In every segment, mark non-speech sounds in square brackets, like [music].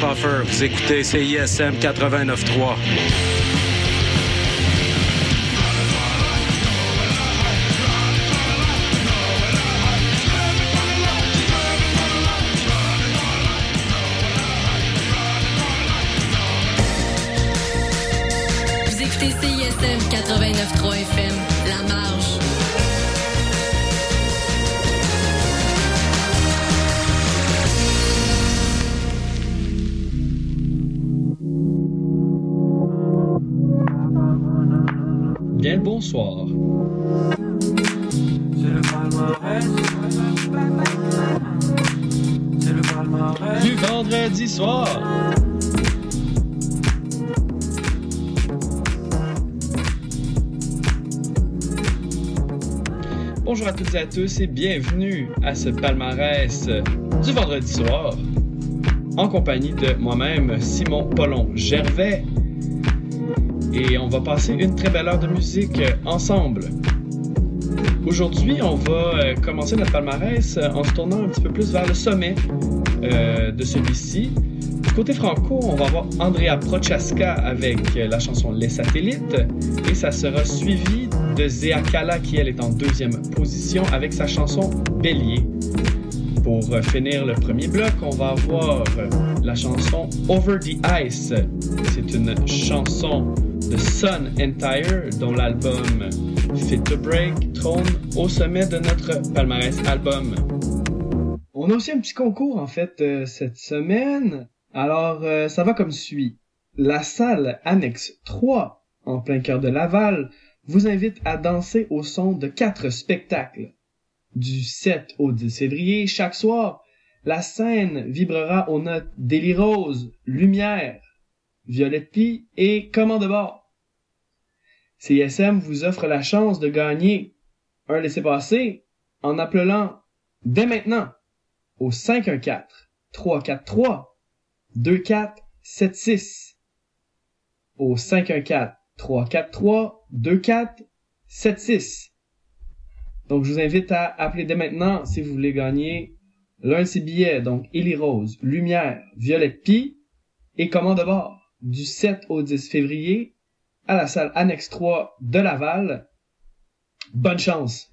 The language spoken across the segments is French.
Puffer. Vous écoutez CISM 89.3. Vous écoutez CISM 89.3 FM, Bonjour à toutes et à tous et bienvenue à ce palmarès du vendredi soir en compagnie de moi-même, Simon Pollon Gervais. Et on va passer une très belle heure de musique ensemble. Aujourd'hui, on va euh, commencer notre palmarès euh, en se tournant un petit peu plus vers le sommet euh, de celui-ci. Du côté franco, on va avoir Andrea Prochaska avec euh, la chanson Les Satellites et ça sera suivi de Zéa Kala qui elle est en deuxième position avec sa chanson Bélier. Pour euh, finir le premier bloc, on va avoir la chanson Over the Ice. C'est une chanson de Sun Entire dont l'album Fit to Break trône au sommet de notre palmarès album. On a aussi un petit concours en fait euh, cette semaine. Alors euh, ça va comme suit. La salle annexe 3 en plein cœur de Laval vous invite à danser au son de quatre spectacles. Du 7 au 10 février, chaque soir, la scène vibrera aux notes d'Élie Rose, Lumière, Violette Pie et Comment de bord. CSM vous offre la chance de gagner un laissez-passer en appelant dès maintenant au 514 343 2476 au 514 343 2476. Donc je vous invite à appeler dès maintenant si vous voulez gagner l'un de ces billets, donc Élie Rose, Lumière, Violette Pie et commande de bord du 7 au 10 février à la salle Annexe 3 de Laval. Bonne chance!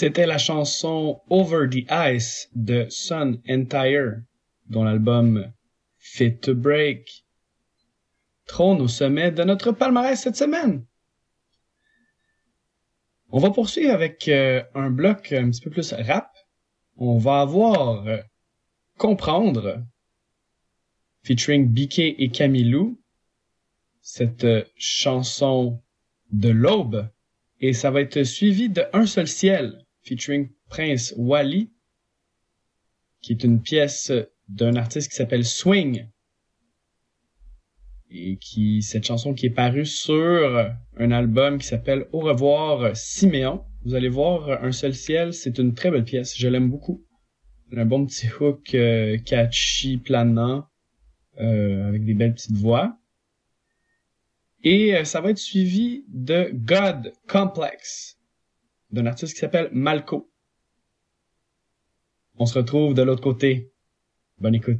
C'était la chanson Over the Ice de Sun Entire, dont l'album Fit to Break trône au sommet de notre palmarès cette semaine. On va poursuivre avec euh, un bloc un petit peu plus rap. On va avoir euh, Comprendre, featuring BK et Camilou, cette euh, chanson de l'aube et ça va être suivi de Un seul ciel, featuring Prince Wally, qui est une pièce d'un artiste qui s'appelle Swing, et qui, cette chanson qui est parue sur un album qui s'appelle Au revoir Siméon. Vous allez voir, Un seul ciel, c'est une très belle pièce, je l'aime beaucoup. Un bon petit hook euh, catchy, planant, euh, avec des belles petites voix. Et euh, ça va être suivi de God Complex, d'un artiste qui s'appelle Malco. On se retrouve de l'autre côté. Bonne écoute.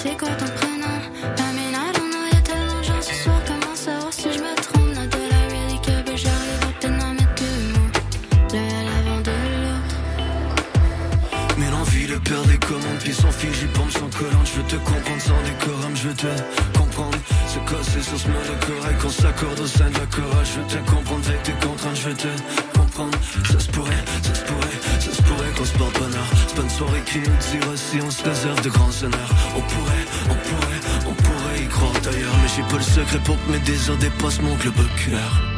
C'est quoi ton prénom? T'as mis un dans nos yaches ce soir. Comment savoir si je me trompe? N'a la rédicable, j'arrive à t'aimer à mettre deux mots l'un à l'avant de l'autre. Mais l'envie, le père des commandes, puis son fils j'ai pompe sans collant Je veux te comprendre sans décorum, je veux te comprendre. Ce corps, c'est saucement de corps et qu'on s'accorde au sein de la corolle. Je veux te comprendre avec tes contraintes, je veux te comprendre. Ça se pourrait, ça se pourrait se porte bonheur. C'est pas une soirée qui nous tire si on se réserve de grands honneurs. On pourrait, on pourrait, on pourrait y croire d'ailleurs. Mais j'ai pas le secret pour que mes désirs dépassent mon globe oculaire.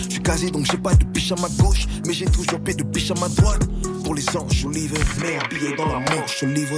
donc j'ai pas de biche à ma gauche Mais j'ai toujours paix de biche à ma droite. Pour les anges, je livre Merde, billet dans la manche, je livre.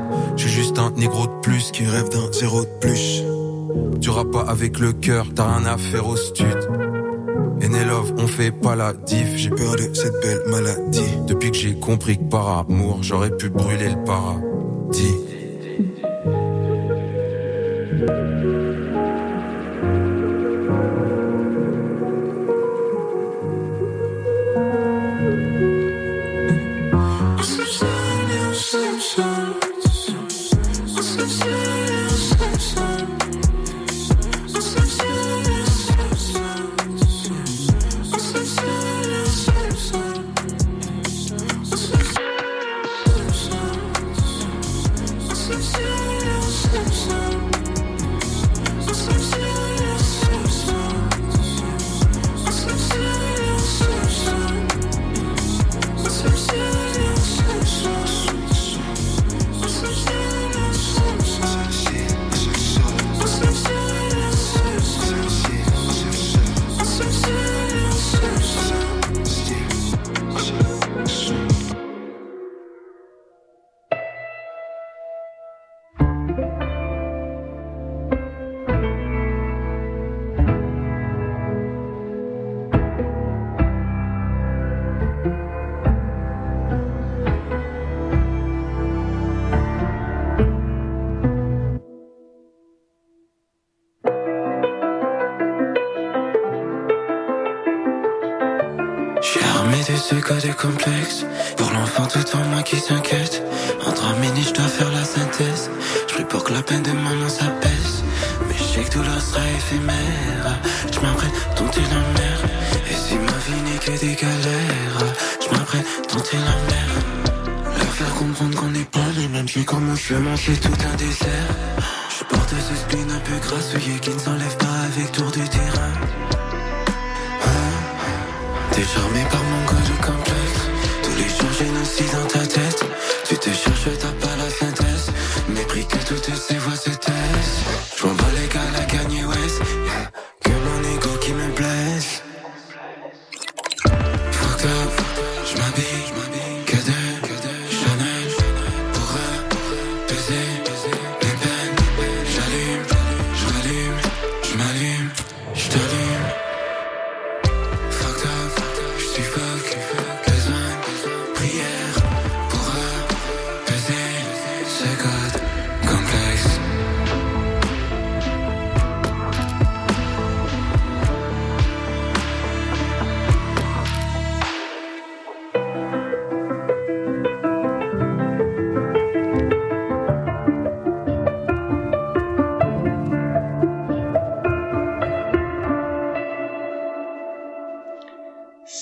Je suis juste un négro de plus qui rêve d'un zéro de plus. Tu pas avec le cœur, t'as rien à faire au stud. love, on fait pas la diff. J'ai peur de cette belle maladie. Depuis que j'ai compris que par amour, j'aurais pu brûler le paradis.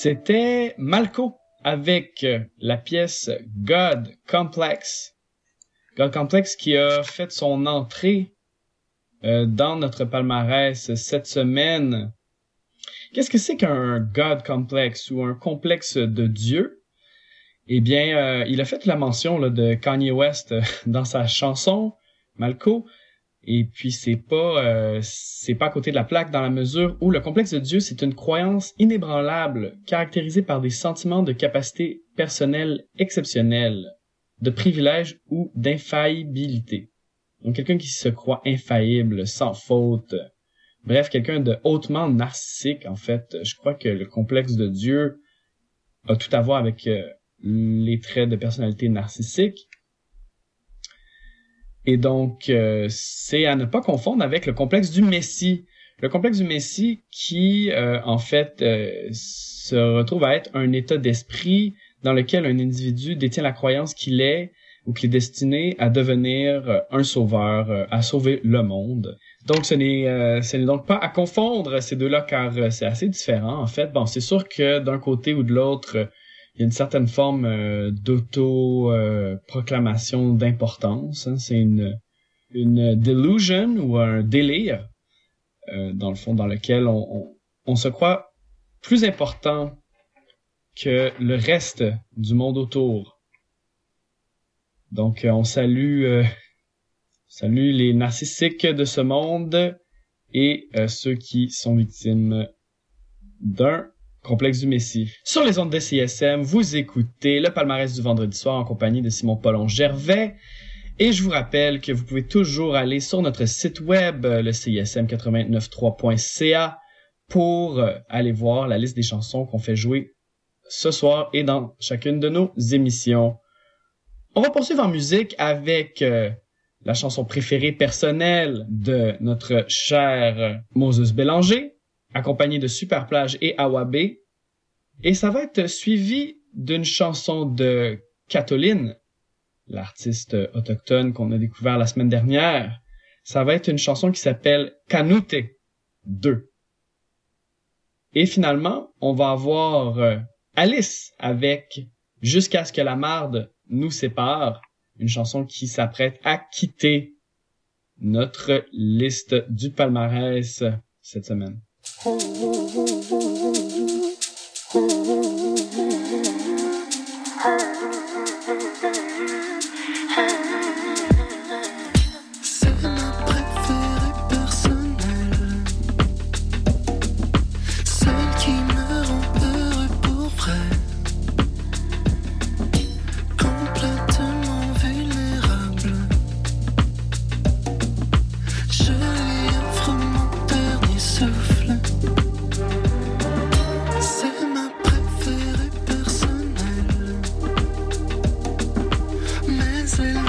C'était Malco avec euh, la pièce God Complex. God Complex qui a fait son entrée euh, dans notre palmarès cette semaine. Qu'est-ce que c'est qu'un God Complex ou un complexe de Dieu? Eh bien, euh, il a fait la mention de Kanye West [laughs] dans sa chanson Malco. Et puis c'est pas euh, c'est pas à côté de la plaque dans la mesure où le complexe de Dieu c'est une croyance inébranlable caractérisée par des sentiments de capacité personnelle exceptionnelle, de privilège ou d'infaillibilité. Donc quelqu'un qui se croit infaillible, sans faute. Bref, quelqu'un de hautement narcissique en fait. Je crois que le complexe de Dieu a tout à voir avec euh, les traits de personnalité narcissique. Et donc, euh, c'est à ne pas confondre avec le complexe du Messie. Le complexe du Messie qui, euh, en fait, euh, se retrouve à être un état d'esprit dans lequel un individu détient la croyance qu'il est ou qu'il est destiné à devenir un sauveur, à sauver le monde. Donc, ce n'est, ce n'est donc pas à confondre ces deux-là car c'est assez différent. En fait, bon, c'est sûr que d'un côté ou de l'autre, il y a une certaine forme euh, d'auto-proclamation d'importance. hein. C'est une, une delusion ou un délire, euh, dans le fond, dans lequel on, on, on se croit plus important que le reste du monde autour. Donc, euh, on salue, euh, salue les narcissiques de ce monde et euh, ceux qui sont victimes d'un complexe du Messie. Sur les ondes de CSM, vous écoutez le palmarès du vendredi soir en compagnie de Simon Paulon Gervais. Et je vous rappelle que vous pouvez toujours aller sur notre site web, euh, le CISM893.ca, pour euh, aller voir la liste des chansons qu'on fait jouer ce soir et dans chacune de nos émissions. On va poursuivre en musique avec euh, la chanson préférée personnelle de notre cher Moses Bélanger, accompagné de Superplage et Awabé. Et ça va être suivi d'une chanson de Catoline, l'artiste autochtone qu'on a découvert la semaine dernière. Ça va être une chanson qui s'appelle Canute 2. Et finalement, on va avoir euh, Alice avec Jusqu'à ce que la marde nous sépare, une chanson qui s'apprête à quitter notre liste du palmarès cette semaine. C'est Venezuela.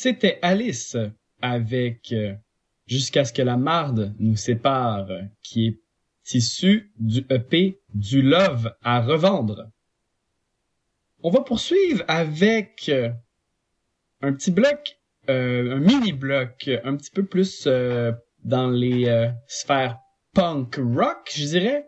C'était Alice avec euh, Jusqu'à ce que la marde nous sépare, qui est issu du EP du Love à revendre. On va poursuivre avec euh, un petit bloc, euh, un mini bloc, un petit peu plus dans les sphères punk rock, je dirais,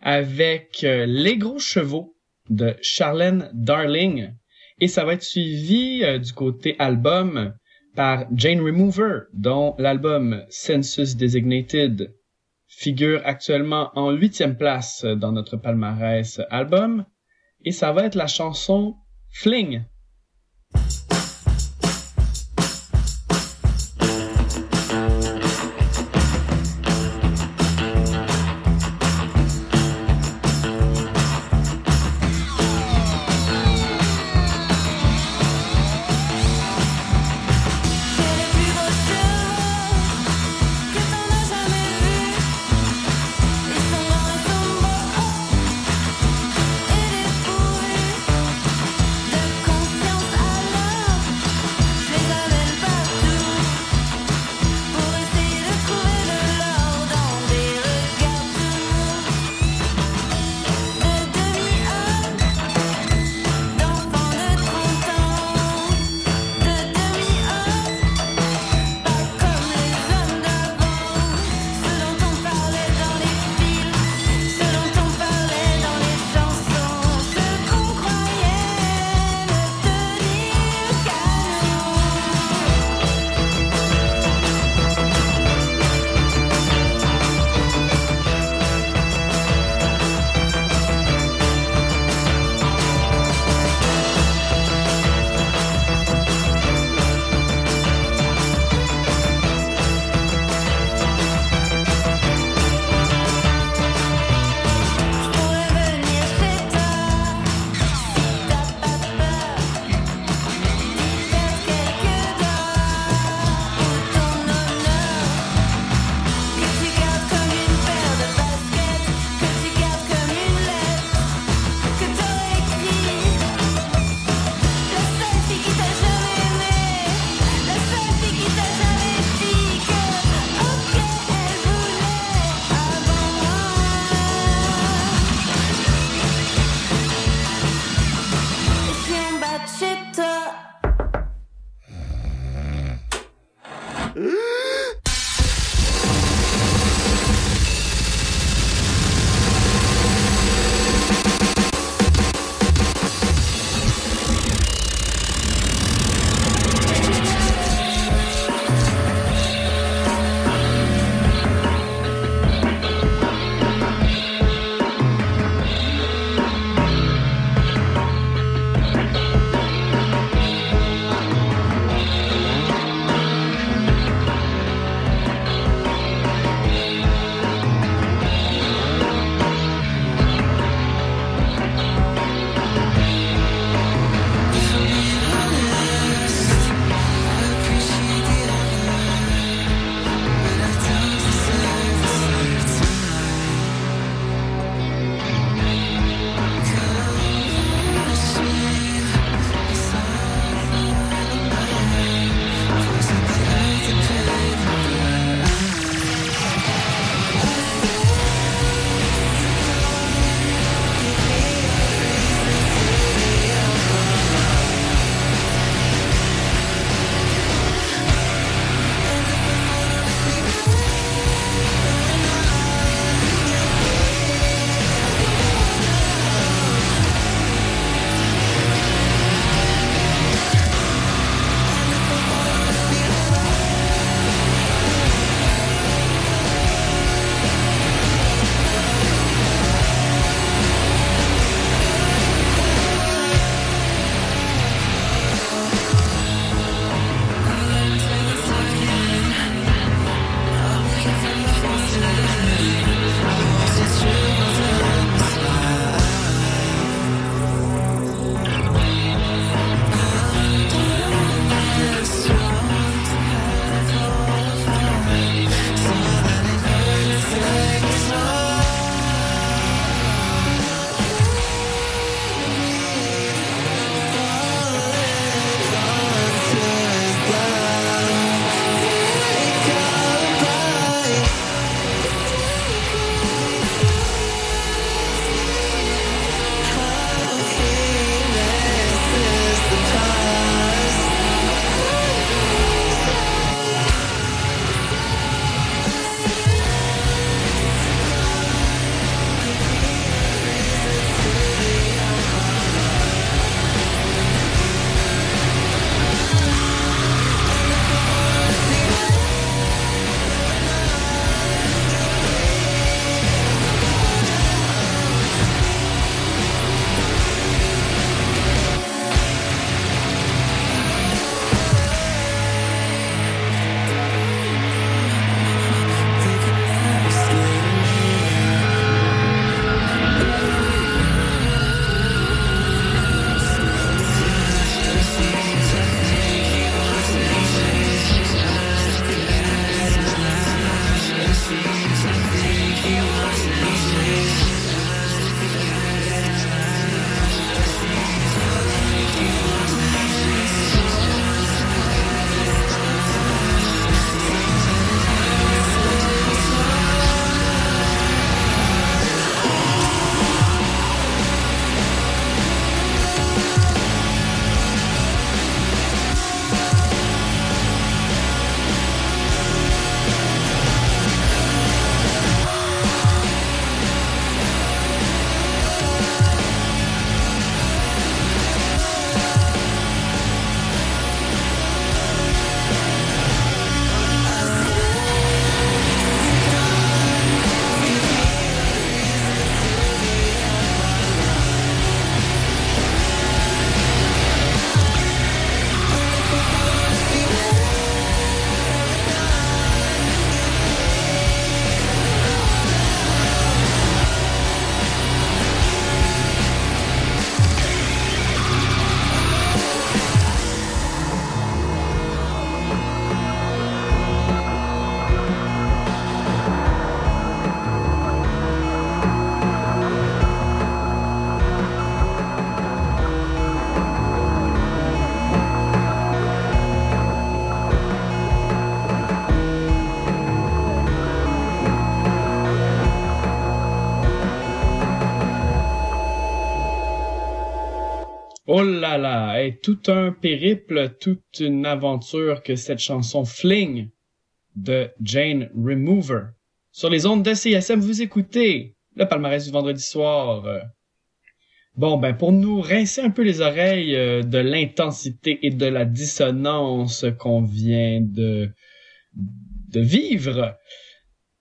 avec Les Gros Chevaux de Charlène Darling. Et ça va être suivi euh, du côté album par Jane Remover, dont l'album Census Designated figure actuellement en huitième place dans notre palmarès album. Et ça va être la chanson Fling. Oh là là, et tout un périple, toute une aventure que cette chanson Fling de Jane Remover. Sur les ondes de CSM, vous écoutez le palmarès du vendredi soir. Bon, ben pour nous rincer un peu les oreilles euh, de l'intensité et de la dissonance qu'on vient de, de vivre,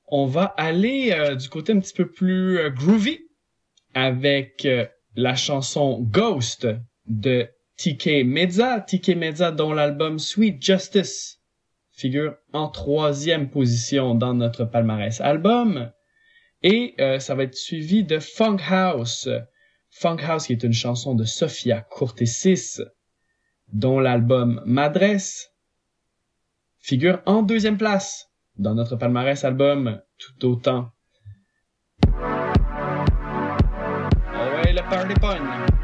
on va aller euh, du côté un petit peu plus euh, groovy avec la chanson Ghost de TK Media, TK Media dont l'album Sweet Justice figure en troisième position dans notre palmarès album. Et euh, ça va être suivi de Funk House. Funk House qui est une chanson de Sophia Cortesis, dont l'album M'adresse figure en deuxième place dans notre palmarès album tout autant. Ah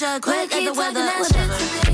quick as the weather.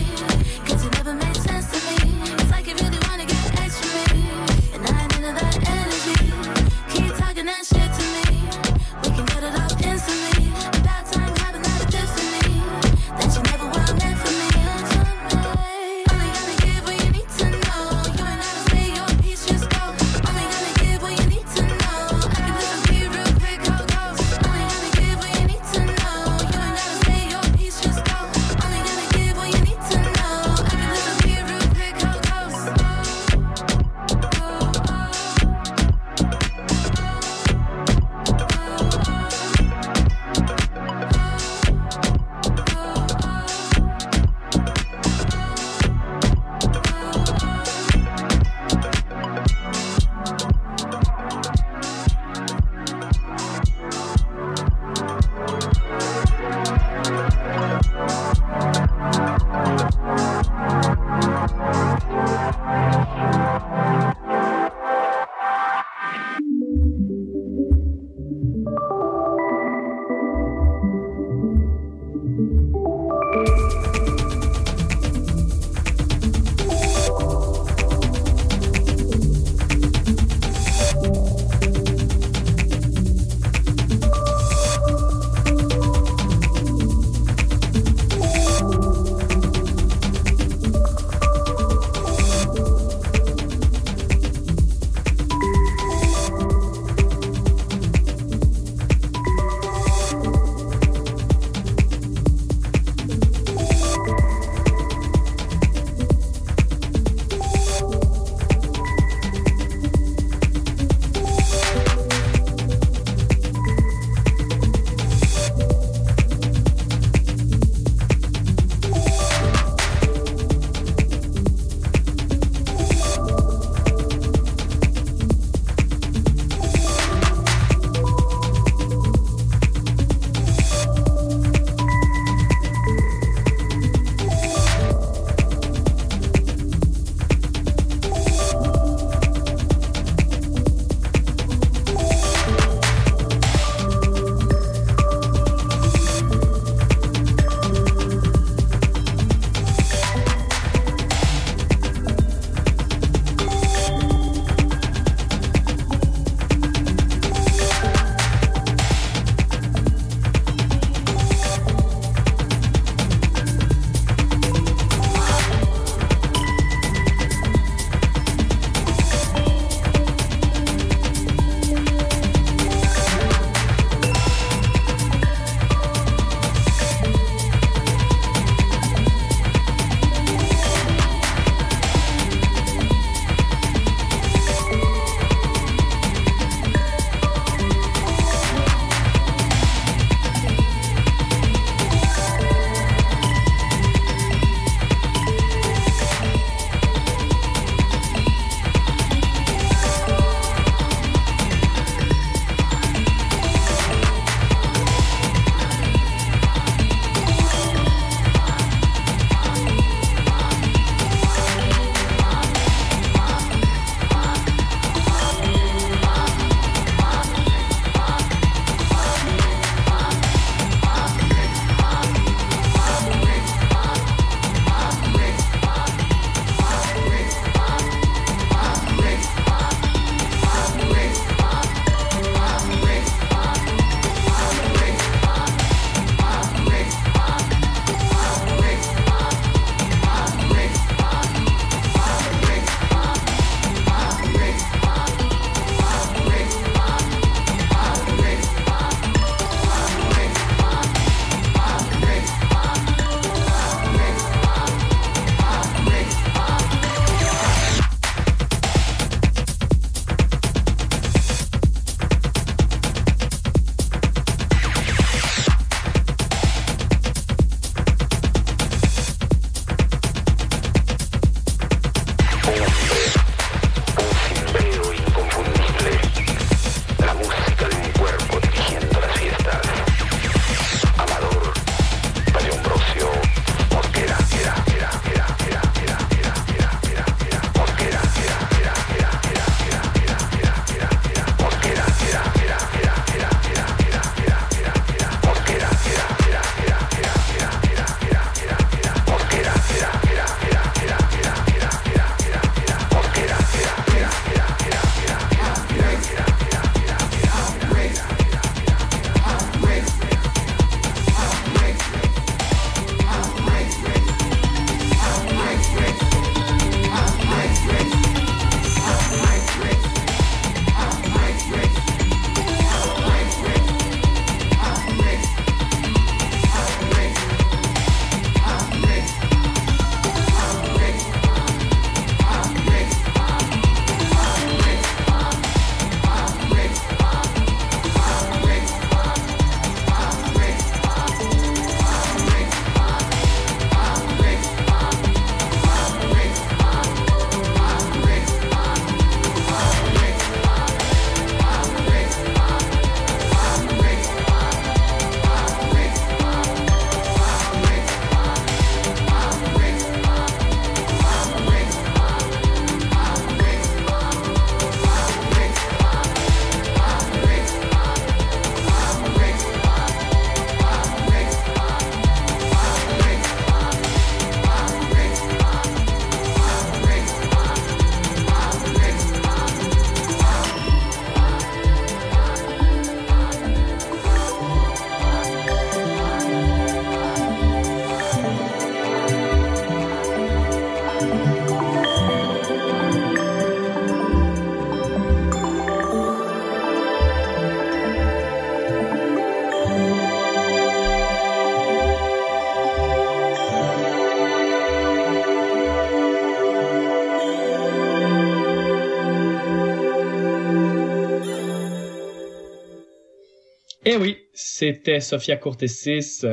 C'était Sophia Cortesis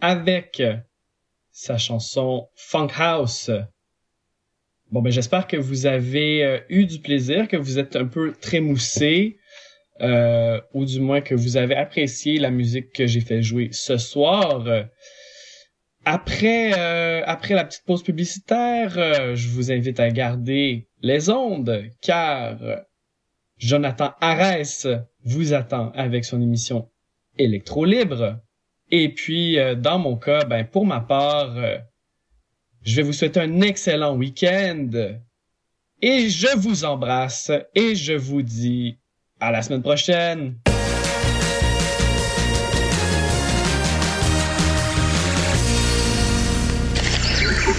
avec sa chanson Funk House. Bon ben j'espère que vous avez euh, eu du plaisir, que vous êtes un peu trémoussé, euh, ou du moins que vous avez apprécié la musique que j'ai fait jouer ce soir. Après euh, après la petite pause publicitaire, je vous invite à garder les ondes car Jonathan Arès vous attend avec son émission Électro Libre. Et puis, euh, dans mon cas, ben, pour ma part, euh, je vais vous souhaiter un excellent week-end. Et je vous embrasse et je vous dis à la semaine prochaine.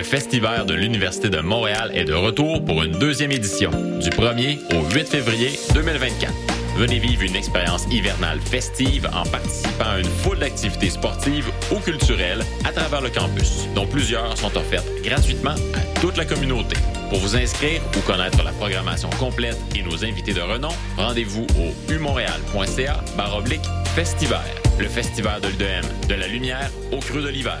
Le Festival de l'Université de Montréal est de retour pour une deuxième édition, du 1er au 8 février 2024. Venez vivre une expérience hivernale festive en participant à une foule d'activités sportives ou culturelles à travers le campus, dont plusieurs sont offertes gratuitement à toute la communauté. Pour vous inscrire ou connaître la programmation complète et nos invités de renom, rendez-vous au umontréal.ca baroblique festival. Le festival de l'UDM, de la lumière au creux de l'hiver.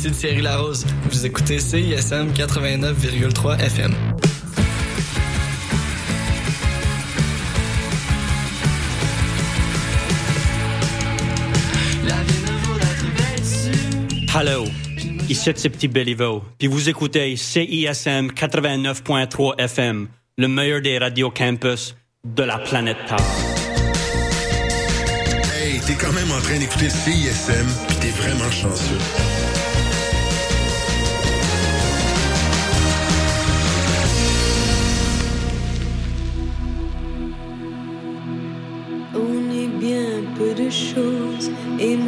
Ici Thierry Larose. Vous écoutez CISM 89,3 FM. Hello, ici c'est Petit Béliveau, puis vous écoutez CISM 89.3 FM, le meilleur des radios campus de la planète Terre. Hey, t'es quand même en train d'écouter CISM, puis t'es vraiment chanceux.